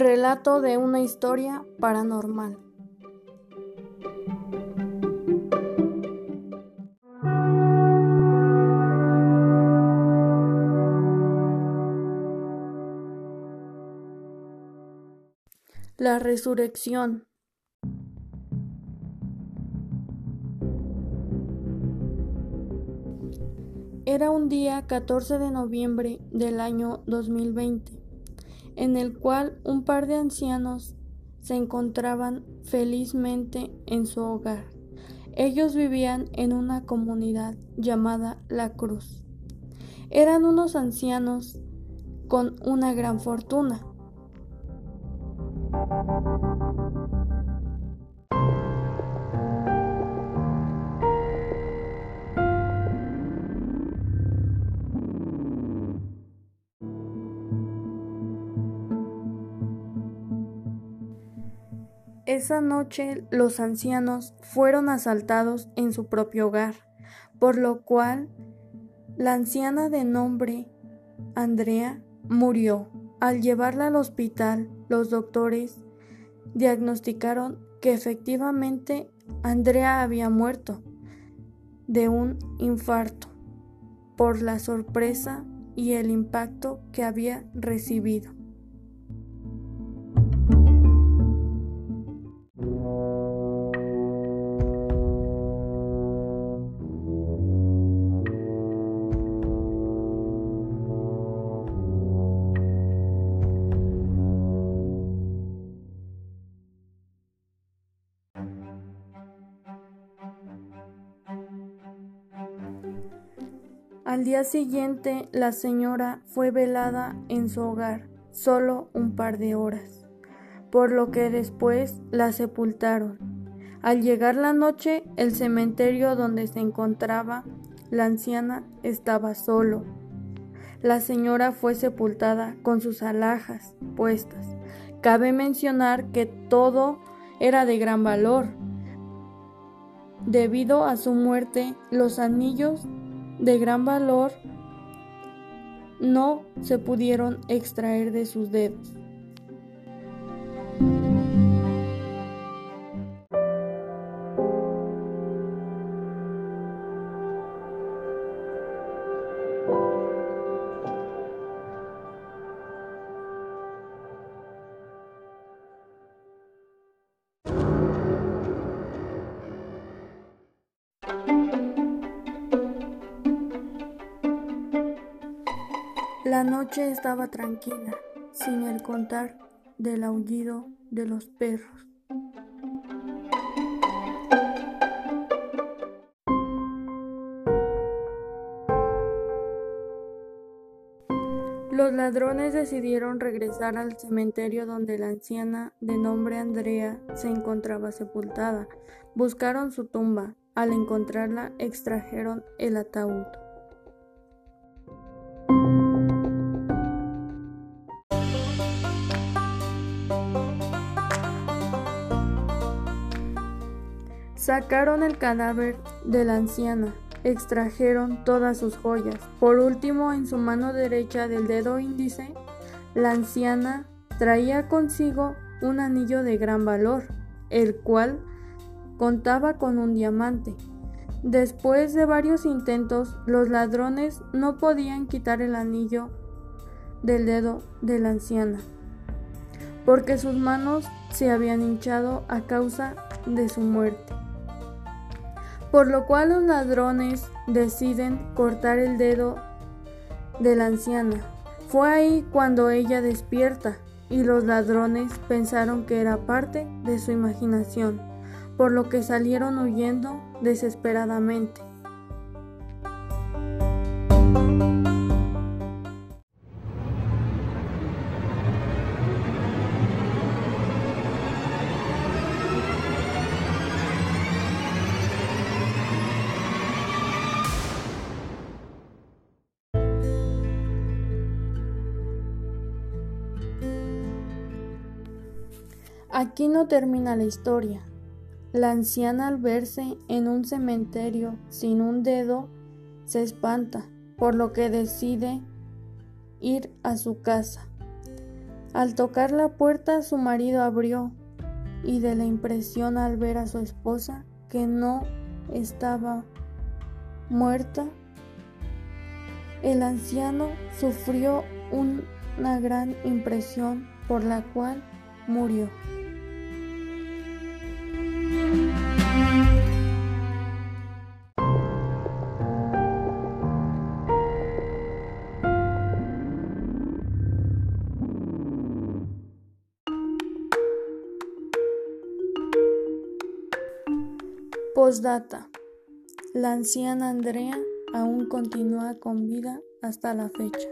Relato de una historia paranormal. La resurrección. Era un día 14 de noviembre del año 2020, en el cual un par de ancianos se encontraban felizmente en su hogar. Ellos vivían en una comunidad llamada La Cruz. Eran unos ancianos con una gran fortuna. Esa noche los ancianos fueron asaltados en su propio hogar, por lo cual la anciana de nombre Andrea murió. Al llevarla al hospital, los doctores diagnosticaron que efectivamente Andrea había muerto de un infarto por la sorpresa y el impacto que había recibido. Al día siguiente, la señora fue velada en su hogar solo un par de horas, por lo que después la sepultaron. Al llegar la noche, el cementerio donde se encontraba la anciana estaba solo. La señora fue sepultada con sus alhajas puestas. Cabe mencionar que todo era de gran valor. Debido a su muerte, los anillos de gran valor no se pudieron extraer de sus dedos. La noche estaba tranquila, sin el contar del aullido de los perros. Los ladrones decidieron regresar al cementerio donde la anciana de nombre Andrea se encontraba sepultada. Buscaron su tumba. Al encontrarla extrajeron el ataúd. Sacaron el cadáver de la anciana, extrajeron todas sus joyas. Por último, en su mano derecha del dedo índice, la anciana traía consigo un anillo de gran valor, el cual contaba con un diamante. Después de varios intentos, los ladrones no podían quitar el anillo del dedo de la anciana, porque sus manos se habían hinchado a causa de su muerte por lo cual los ladrones deciden cortar el dedo de la anciana. Fue ahí cuando ella despierta y los ladrones pensaron que era parte de su imaginación, por lo que salieron huyendo desesperadamente. Aquí no termina la historia. La anciana al verse en un cementerio sin un dedo se espanta, por lo que decide ir a su casa. Al tocar la puerta su marido abrió y de la impresión al ver a su esposa que no estaba muerta, el anciano sufrió una gran impresión por la cual murió. Postdata. La anciana Andrea aún continúa con vida hasta la fecha.